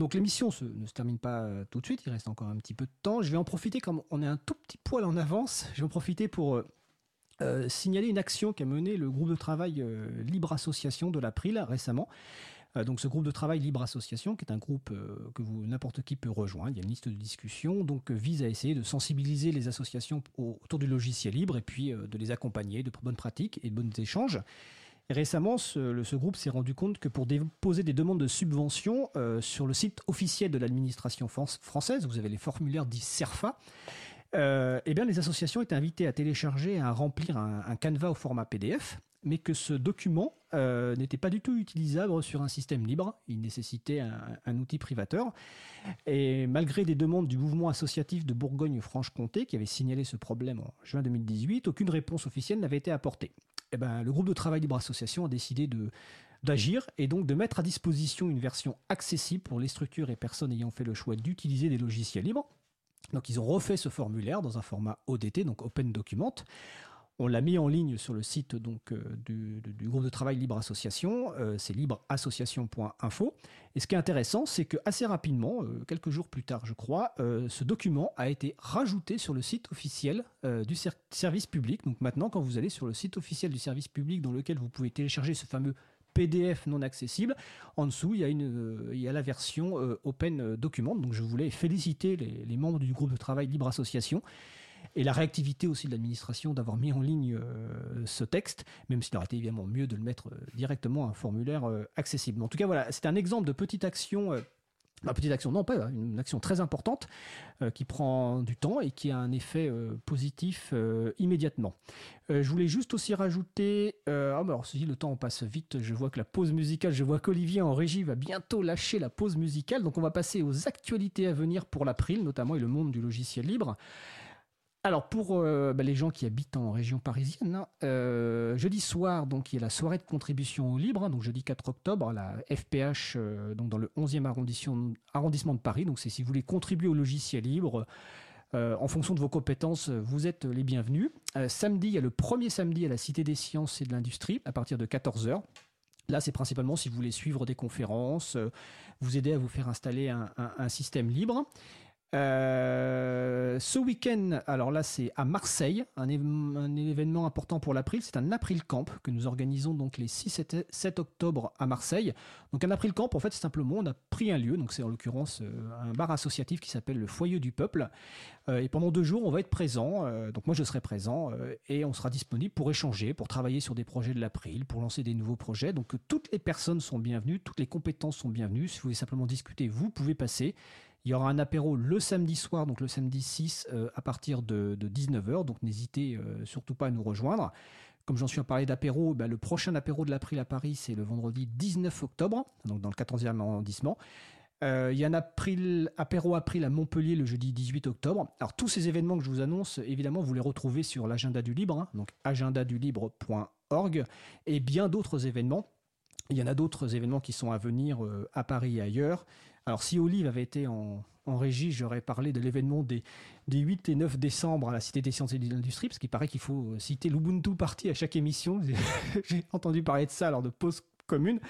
Donc l'émission ne se termine pas euh, tout de suite, il reste encore un petit peu de temps. Je vais en profiter, comme on est un tout petit poil en avance, je vais en profiter pour euh, euh, signaler une action qu'a menée le groupe de travail Libre Association de l'April récemment. donc ce groupe de travail Libre Association, qui est un groupe que vous n'importe qui peut rejoindre, il y a une liste de discussion, donc vise à essayer de sensibiliser les associations autour du logiciel libre et puis de les accompagner de bonnes pratiques et de bons échanges récemment, ce, groupe s'est rendu compte que pour déposer des demandes de subventions euh, sur le site officiel de l'administration française, vous avez les formulaires dits CERFA, euh, eh les associations étaient invitées à télécharger et à remplir un, canevas au format PDF, mais que ce document euh, n'était pas du tout utilisable sur un système libre. Il nécessitait un, un, outil privateur. Et malgré des demandes du mouvement associatif de Bourgogne-Franche-Comté, qui avait signalé ce problème en juin 2018, aucune réponse officielle n'avait été apportée. Eh ben, le groupe de travail Libre Association a décidé de, d'agir et donc de mettre à disposition une version accessible pour les structures et personnes ayant fait le choix d'utiliser des logiciels libres. Donc ils ont refait ce formulaire dans un format ODT, donc Open Document, on l'a mis en ligne sur le site euh, du, groupe de travail Libre Association, euh, c'est libreassociation.info. Et ce qui est intéressant, c'est que assez rapidement, euh, quelques jours plus tard je crois, ce document a été rajouté sur le site officiel du service public. Donc maintenant, quand vous allez sur le site officiel du service public dans lequel vous pouvez télécharger ce fameux PDF non accessible. En dessous, il y a, la version Open Document. Donc je voulais féliciter les, membres du groupe de travail Libre Association et la réactivité aussi de l'administration d'avoir mis en ligne euh, ce texte, même s'il aurait été évidemment mieux de le mettre euh, directement à un formulaire euh, accessible. En tout cas, voilà, c'est un exemple de petite action. Une petite action, non pas une action très importante qui prend du temps et qui a un effet positif immédiatement. je voulais juste aussi rajouter, ah bah alors si le temps passe vite, je vois que la pause musicale, je vois qu'Olivier en régie va bientôt lâcher la pause musicale, donc on va passer aux actualités à venir pour l'April notamment et le monde du logiciel libre. Alors pour euh, bah, les gens qui habitent en région parisienne, hein, euh, jeudi soir, donc il y a la soirée de contribution au libre, hein, donc jeudi 4 octobre, la FPH, euh, donc dans le 11e arrondissement, de Paris. Donc c'est si vous voulez contribuer au logiciel libre. en fonction de vos compétences, vous êtes les bienvenus. samedi, il y a le premier samedi à la Cité des Sciences et de l'Industrie à partir de 14h. Là, c'est principalement si vous voulez suivre des conférences, vous aider à vous faire installer un système libre. Euh, ce week-end, alors là c'est à Marseille, un, événement important pour l'April, c'est un April Camp que nous organisons donc les 6 et 7 octobre à Marseille. Donc un April Camp en fait c'est simplement on a pris un lieu, donc c'est en l'occurrence euh, un bar associatif qui s'appelle le Foyer du Peuple. Euh, et pendant deux jours on va être présent, donc moi je serai présent et on sera disponible pour échanger, pour travailler sur des projets de l'April, pour lancer des nouveaux projets. Donc toutes les personnes sont bienvenues, toutes les compétences sont bienvenues. Si vous voulez simplement discuter, vous pouvez passer. Il y aura un apéro le samedi soir, donc le samedi 6, euh, à partir de, 19h. Donc n'hésitez euh, surtout pas à nous rejoindre. Comme j'en suis à parler d'apéro, bah, le prochain apéro de l'April à Paris, c'est le vendredi 19 octobre, donc dans le 14e arrondissement. Euh, il y a un april, apéro April à Montpellier le jeudi 18 octobre. Alors tous ces événements que je vous annonce, évidemment, vous les retrouvez sur l'agenda du libre, hein, donc agendadulibre.org, et bien d'autres événements. Il y en a d'autres événements qui sont à venir à Paris et ailleurs. Alors si Olive avait été en, régie, j'aurais parlé de l'événement des, 8 et 9 décembre à la Cité des sciences et de l'industrie, parce qu'il paraît qu'il faut citer l'Ubuntu Party à chaque émission. J'ai entendu parler de ça lors de pause commune.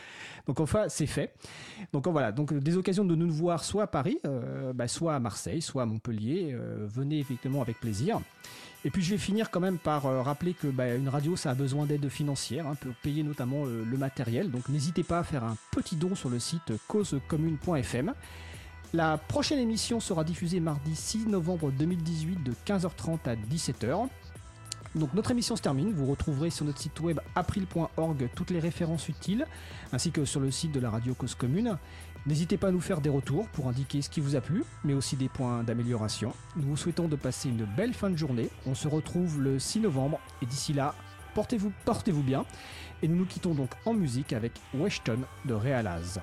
Donc enfin, c'est fait. Donc voilà, donc des occasions de nous voir soit à Paris, euh, bah, soit à Marseille, soit à Montpellier. Euh, venez effectivement avec plaisir. Et puis je vais finir quand même par euh, rappeler que bah, une radio, ça a besoin d'aide financière hein, pour payer notamment le, matériel. Donc n'hésitez pas à faire un petit don sur le site causecommune.fm. La prochaine émission sera diffusée mardi 6 novembre 2018 de 15h30 à 17h. Donc notre émission se termine, vous retrouverez sur notre site web april.org toutes les références utiles, ainsi que sur le site de la radio Cause Commune. N'hésitez pas à nous faire des retours pour indiquer ce qui vous a plu, mais aussi des points d'amélioration. Nous vous souhaitons de passer une belle fin de journée. On se retrouve le 6 novembre et d'ici là, portez-vous portez bien. Et nous nous quittons donc en musique avec Weston de Realaz.